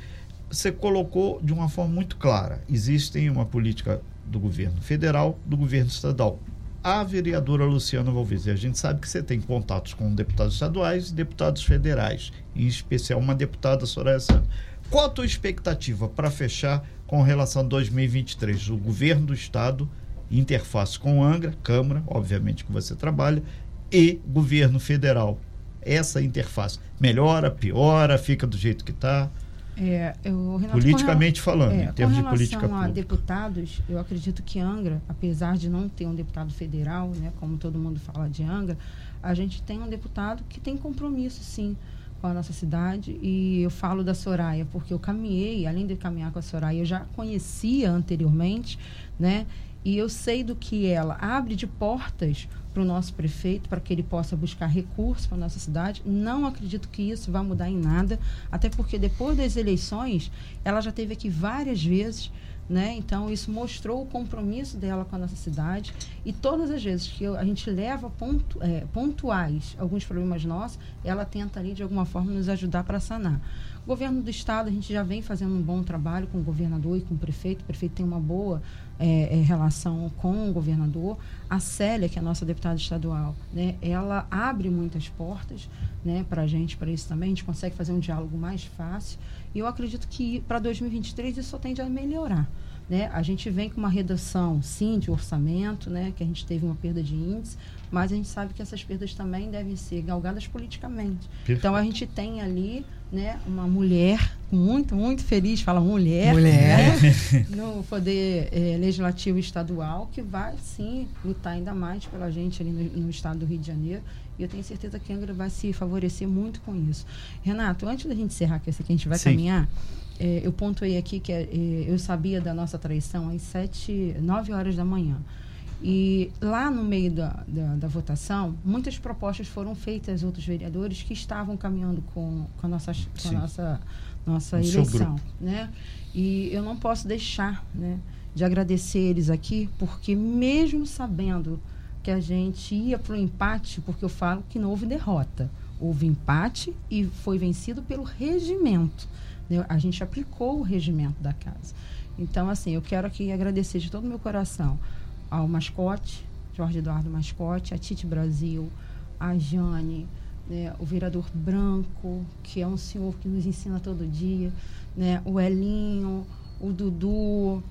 Você colocou de uma forma muito clara: existe uma política do governo federal, do governo estadual. A vereadora Luciana Valverde, a gente sabe que você tem contatos com deputados estaduais e deputados federais, em especial uma deputada Soraya Santos. Qual a tua expectativa para fechar com relação a 2023? O governo do estado, interface com Angra, Câmara, obviamente que você trabalha, e governo federal. Essa interface melhora, piora, fica do jeito que está, É, eu, Renato, politicamente falando, É, em termos de com política relação a pública. deputados, eu acredito que Angra, apesar de não ter um deputado federal, né, como todo mundo fala de Angra, a gente tem um deputado que tem compromisso, sim, com a nossa cidade. E eu falo da Soraya, porque eu caminhei, além de caminhar com a Soraya, eu já conhecia anteriormente, né? E eu sei do que ela abre de portas para o nosso prefeito, para que ele possa buscar recursos para a nossa cidade. Não acredito que isso vá mudar em nada, até porque depois das eleições, ela já teve aqui várias vezes, né? Então, isso mostrou o compromisso dela com a nossa cidade. E todas as vezes que a gente leva pontu, é, pontuais alguns problemas nossos, ela tenta ali, de alguma forma, nos ajudar para sanar. O governo do estado, a gente já vem fazendo um bom trabalho com o governador e com o prefeito. O prefeito tem uma boa é, é, relação com o governador. A Célia, que é a nossa deputada estadual, né, ela abre muitas portas né, para a gente, para isso também. A gente consegue fazer um diálogo mais fácil. E eu acredito que para 2023 isso só tende a melhorar. Né? A gente vem com uma redução, sim, de orçamento, né? que a gente teve uma perda de índice, mas a gente sabe que essas perdas também devem ser galgadas politicamente. Perfeito. Então a gente tem ali né, uma mulher muito, muito feliz, fala mulher, Mulher. né, no poder eh, legislativo estadual, que vai sim lutar ainda mais pela gente ali no, no estado do Rio de Janeiro. E eu tenho certeza que a Angra vai se favorecer muito com isso. Renato, antes da gente encerrar, que aqui a gente vai Sim. caminhar, eh, eu pontuei aqui que eh, eu sabia da nossa traição às sete, nove horas da manhã. E lá no meio da, da, da, votação, muitas propostas foram feitas a outros vereadores que estavam caminhando com, com a nossa, com a nossa, nossa eleição. Né? E eu não posso deixar né, de agradecer eles aqui, porque mesmo sabendo que a gente ia para o empate, porque eu falo que não houve derrota. Houve empate e foi vencido pelo regimento. Né? A gente aplicou o regimento da casa. Então, assim, eu quero aqui agradecer de todo o meu coração ao mascote, Jorge Eduardo Mascote, a Tite Brasil, a Jane, né, o vereador Branco, que é um senhor que nos ensina todo dia, né, o Elinho, o Dudu,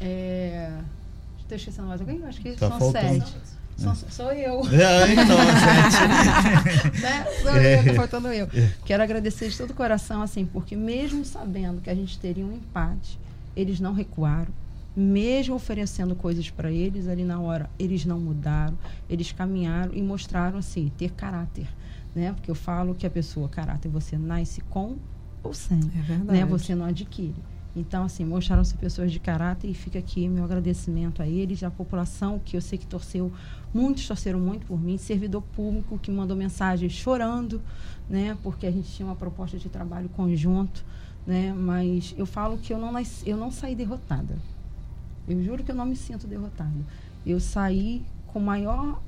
é, estou esquecendo mais alguém? Acho que tá são faltando. sete. Sou, sou eu. É, então, né? Sou é. eu, tá faltando eu. É. Quero agradecer de todo o coração, assim, porque mesmo sabendo que a gente teria um empate, eles não recuaram, mesmo oferecendo coisas para eles ali na hora, eles não mudaram, eles caminharam e mostraram assim ter caráter, né? Porque eu falo que a pessoa caráter você nasce com ou sem, é verdade. né? Você não adquire. Então, assim, mostraram-se pessoas de caráter e fica aqui meu agradecimento a eles, à população que eu sei que torceu, muitos torceram muito por mim, servidor público que mandou mensagem chorando, né? Porque a gente tinha uma proposta de trabalho conjunto, né? Mas eu falo que eu não, nasci, eu não saí derrotada. Eu juro que eu não me sinto derrotada. Eu saí com maior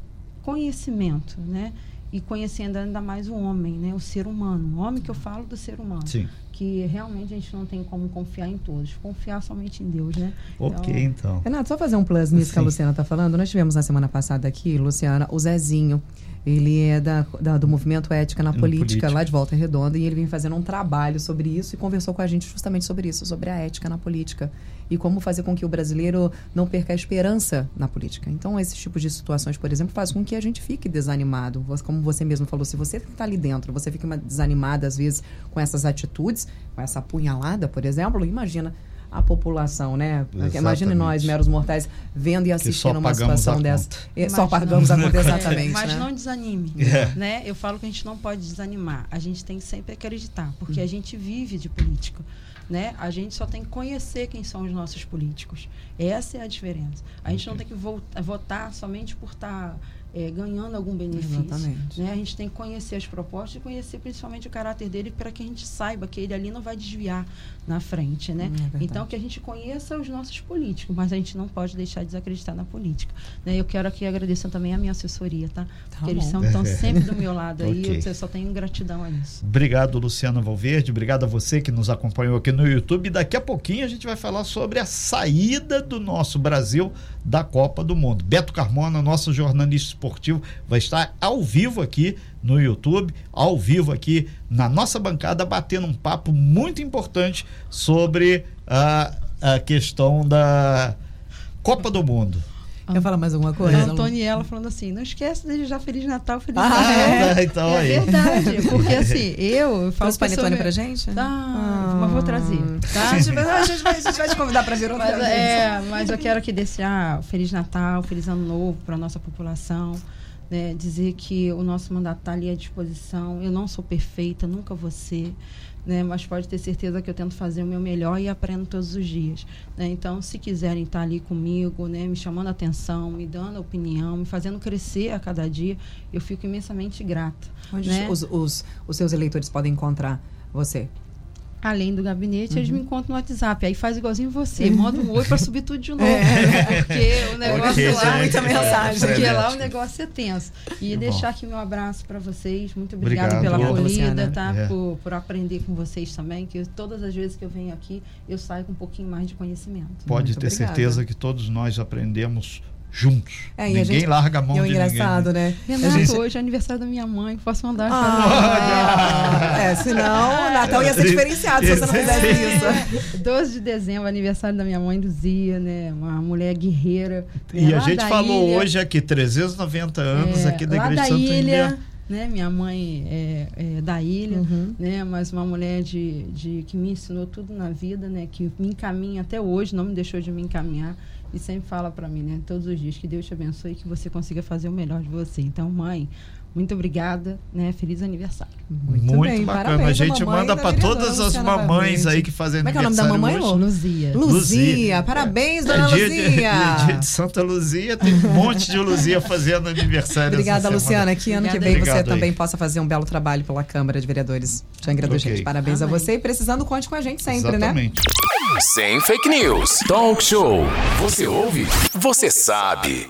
conhecimento, né? E conhecendo ainda mais o homem, né? O ser humano. O homem que eu falo do ser humano. Sim. Que realmente a gente não tem como confiar em todos. Confiar somente em Deus, né? Ok, então. então. Renato, só fazer um plus nisso Sim. que a Luciana está falando. Nós tivemos na semana passada aqui, Luciana, o Zezinho. Ele é da, da, do movimento Ética na política, política, lá de Volta Redonda, e ele vem fazendo um trabalho sobre isso e conversou com a gente justamente sobre isso, sobre a ética na política e como fazer com que o brasileiro não perca a esperança na política. Então, esses tipos de situações, por exemplo, faz com que a gente fique desanimado. Como você mesmo falou, se você está ali dentro, você fica desanimada às vezes com essas atitudes, com essa apunhalada, por exemplo, imagina a população, né? Exatamente. Imagine nós, meros mortais, vendo e assistindo uma situação dessa. só pagamos a conta, exatamente. Mas né? não desanime, é. né? Eu falo que a gente não pode desanimar. A gente tem que sempre acreditar, porque a gente vive de política. Né? A gente só tem que conhecer quem são os nossos políticos. Essa é a diferença. A gente não tem que votar somente por estar tá é, ganhando algum benefício. Exatamente. Né? A gente tem que conhecer as propostas e conhecer principalmente o caráter dele para que a gente saiba que ele ali não vai desviar na frente. Né? É então, que a gente conheça os nossos políticos, mas a gente não pode deixar de desacreditar na política. Né? Eu quero aqui agradecer também a minha assessoria, tá? tá Porque eles são, estão sempre do meu lado aí, okay. eu só tenho gratidão a isso. Obrigado, Luciana Valverde. Obrigado a você que nos acompanhou aqui no YouTube. Daqui a pouquinho a gente vai falar sobre a saída do nosso Brasil da Copa do Mundo. Beto Carmona, nosso jornalista esportivo, vai estar ao vivo aqui no YouTube, ao vivo aqui na nossa bancada, batendo um papo muito importante sobre a, a questão da Copa do Mundo. Quer falar mais alguma coisa? A Antoniela falando assim, não esquece de desejar Feliz Natal, Feliz ah, Natal. É, então é aí. verdade, porque assim, eu, falo Trouxe panetone sobre... pra gente? Tá, ah, mas vou trazer, tá? a, gente vai, a, gente vai, a gente vai te convidar pra vir outra mas, vez. É, mas eu quero aqui desejar Feliz Natal, Feliz Ano Novo pra nossa população. Né, dizer que o nosso mandato está ali à disposição. Eu não sou perfeita, nunca vou ser né? Mas pode ter certeza que eu tento fazer o meu melhor e aprendo todos os dias. Né? Então, se quiserem estar ali comigo, né? Me chamando a atenção, me dando opinião, me fazendo crescer a cada dia, eu fico imensamente grata. Onde né? os, os, os seus eleitores podem encontrar você? Além do gabinete, uhum. eles me encontram no WhatsApp. Aí faz igualzinho você, manda um oi para subir tudo de novo. É. Porque o negócio lá. Muita mensagem. Porque é lá o negócio é tenso. E que deixar bom. aqui meu abraço para vocês. Muito obrigada pela acolhida, tá? É. Por, por aprender com vocês também. Que todas as vezes que eu venho aqui, eu saio com um pouquinho mais de conhecimento. Pode Muito ter obrigada. certeza que todos nós aprendemos juntos. É, ninguém gente, larga a mão é de engraçado, ninguém. né? Renato, gente... hoje é aniversário da minha mãe, posso mandar ah, É, senão o Natal ia ser diferenciado se você não fizesse isso. 12 de dezembro, aniversário da minha mãe, Luzia, né? Uma mulher guerreira. E a gente falou ilha. hoje aqui, 390 anos é, aqui da Igreja de Santo ilha, né? Minha mãe é, é da ilha, uhum. né? Mas uma mulher de, de que me ensinou tudo na vida, né? Que me encaminha até hoje, não me deixou de me encaminhar e sempre fala para mim, né, todos os dias, que Deus te abençoe e que você consiga fazer o melhor de você. Então, mãe, Muito obrigada, né? Feliz aniversário. Muito, bem, bacana. parabéns A gente manda da para todas as Luciana mamães Valverde. aí que fazem Como é que é o nome da aniversário mamãe. Lô? Luzia. Luzia, parabéns, dona é dia Luzia. De, é dia de Santa Luzia, tem um monte de Luzia fazendo aniversário. Obrigada. Luciana. Que ano que vem aí. você Obrigado aí. também possa fazer um belo trabalho pela Câmara de Vereadores de Angra dos Ok. Reis. Parabéns a Amém. você e precisando, conte com a gente sempre, né? Exatamente. Sem fake news. Talk show. Você ouve? Você sabe.